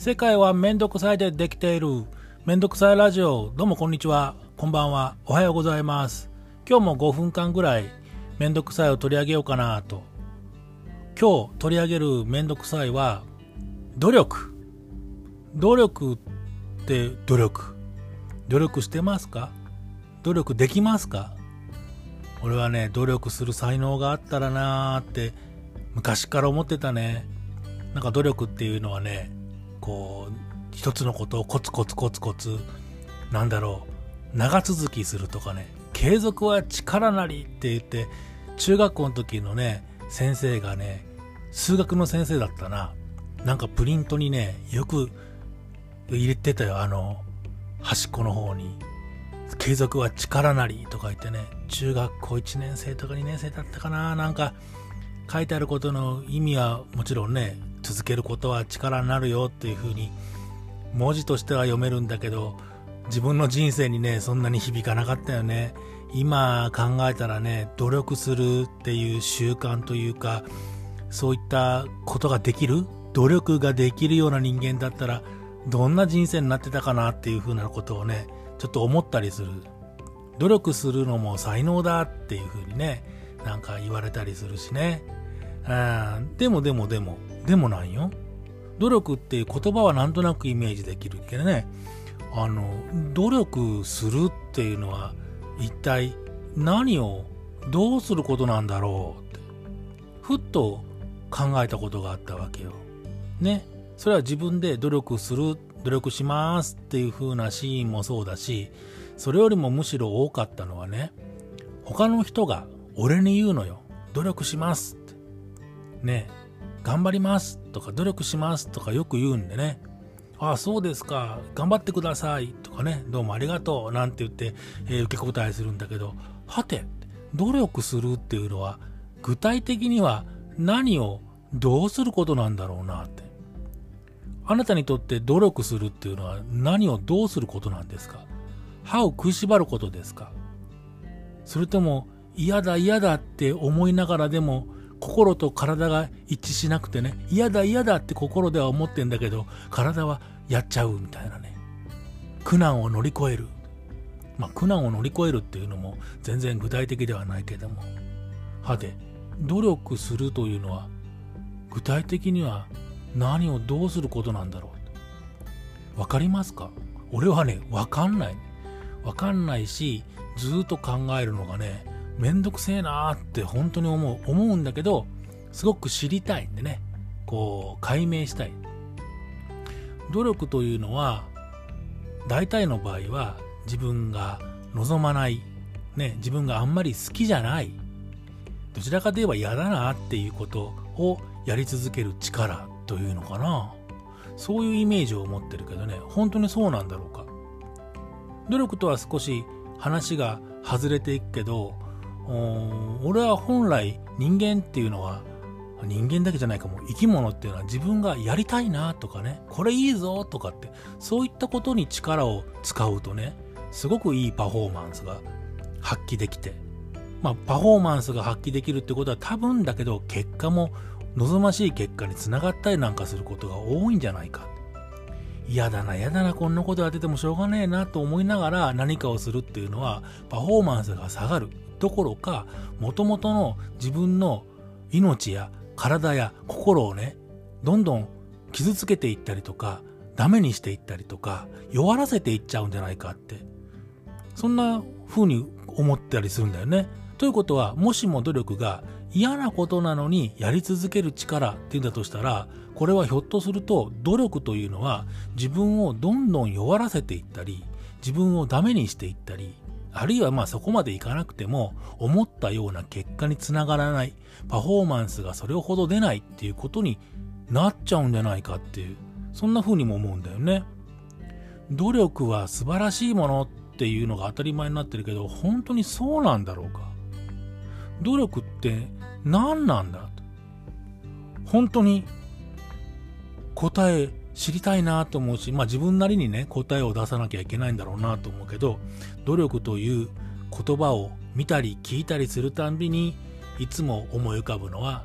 世界はめんどくさいでできている。めんどくさいラジオ。どうもこんにちは。こんばんは。おはようございます。今日も5分間ぐらいめんどくさいを取り上げようかなと。今日取り上げるめんどくさいは努力。努力って努力。努力してますか？努力できますか？俺はね努力する才能があったらなーって昔から思ってたね。なんか努力っていうのはねこう一つのことをコツコツコツコツなんだろう長続きするとかね継続は力なりって言って中学校の時のね先生がね数学の先生だったな。なんかプリントにねよく入れてたよあの端っこの方に。継続は力なりとか言ってね中学校1年生とか2年生だったかな。なんか書いてあることの意味はもちろんね続けることは力になるよっていう風に文字としては読めるんだけど自分の人生にねそんなに響かなかったよね。今考えたらね努力するっていう習慣というかそういったことができる努力ができるような人間だったらどんな人生になってたかなっていう風なことをねちょっと思ったりする。努力するのも才能だっていう風にねなんか言われたりするしね。あでもでもでもでもなんよ努力っていう言葉はなんとなくイメージできるけどねあの努力するっていうのは一体何をどうすることなんだろうってふっと考えたことがあったわけよ。ね。それは自分で努力する、努力しますっていう風なシーンもそうだし、それよりもむしろ多かったのはね、他の人が俺に言うのよ。努力しますって。ね。頑張りますとか努力しますとかよく言うんでね。ああ、そうですか。頑張ってください。とかね。どうもありがとう。なんて言って、えー、受け答えするんだけど、はて、努力するっていうのは、具体的には何をどうすることなんだろうなって。あなたにとって努力するっていうのは何をどうすることなんですか？歯を食いしばることですか？それとも嫌だ嫌だって思いながらでも心と体が一致しなくてね嫌だ嫌だって心では思ってんだけど体はやっちゃうみたいなね。苦難を乗り越える。まあ苦難を乗り越えるっていうのも全然具体的ではないけども。はて努力するというのは具体的には何をどうすることなんだろうわかりますか？俺はねわかんない。わかんないしずっと考えるのがねめんどくせえなーって本当に思う思うんだけどすごく知りたいんでねこう解明したい。努力というのは大体の場合は自分が望まない、ね、自分があんまり好きじゃないどちらかといえば嫌だなっていうことをやり続ける力というのかな。そういうイメージを持ってるけどね本当にそうなんだろうか。努力とは少し話が外れていくけど俺は本来人間っていうのは人間だけじゃないかも生き物っていうのは自分がやりたいなとかね。これいいぞとかってそういったことに力を使うとねすごくいいパフォーマンスが発揮できてまあパフォーマンスが発揮できるってことは多分だけど結果も望ましい結果につながったりなんかすることが多いんじゃないか。嫌だな嫌だなこんなことやっててもしょうがねえなと思いながら何かをするっていうのはパフォーマンスが下がるどころかもともとの自分の命や体や心をねどんどん傷つけていったりとかダメにしていったりとか弱らせていっちゃうんじゃないかってそんな風に思ったりするんだよね。ということはもしも努力が嫌なことなのにやり続ける力っていうんだとしたらこれはひょっとすると努力というのは自分をどんどん弱らせていったり自分をダメにしていったりあるいはまあそこまでいかなくても思ったような結果につながらないパフォーマンスがそれほど出ないっていうことになっちゃうんじゃないかっていうそんな風にも思うんだよね。努力は素晴らしいものっていうのが当たり前になってるけど本当にそうなんだろうか。努力って何なんだ本当に答え知りたいなと思うし、まあ自分なりにね、答えを出さなきゃいけないんだろうなと思うけど、努力という言葉を見たり聞いたりするたんびに、いつも思い浮かぶのは、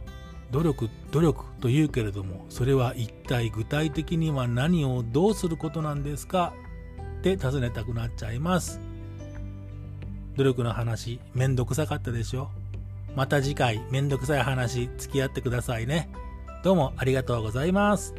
努力努力と言うけれどもそれは一体具体的には何をどうすることなんですか？って尋ねたくなっちゃいます。努力の話めんどくさかったでしょ？また次回めんどくさい話付き合ってくださいね。どうもありがとうございます。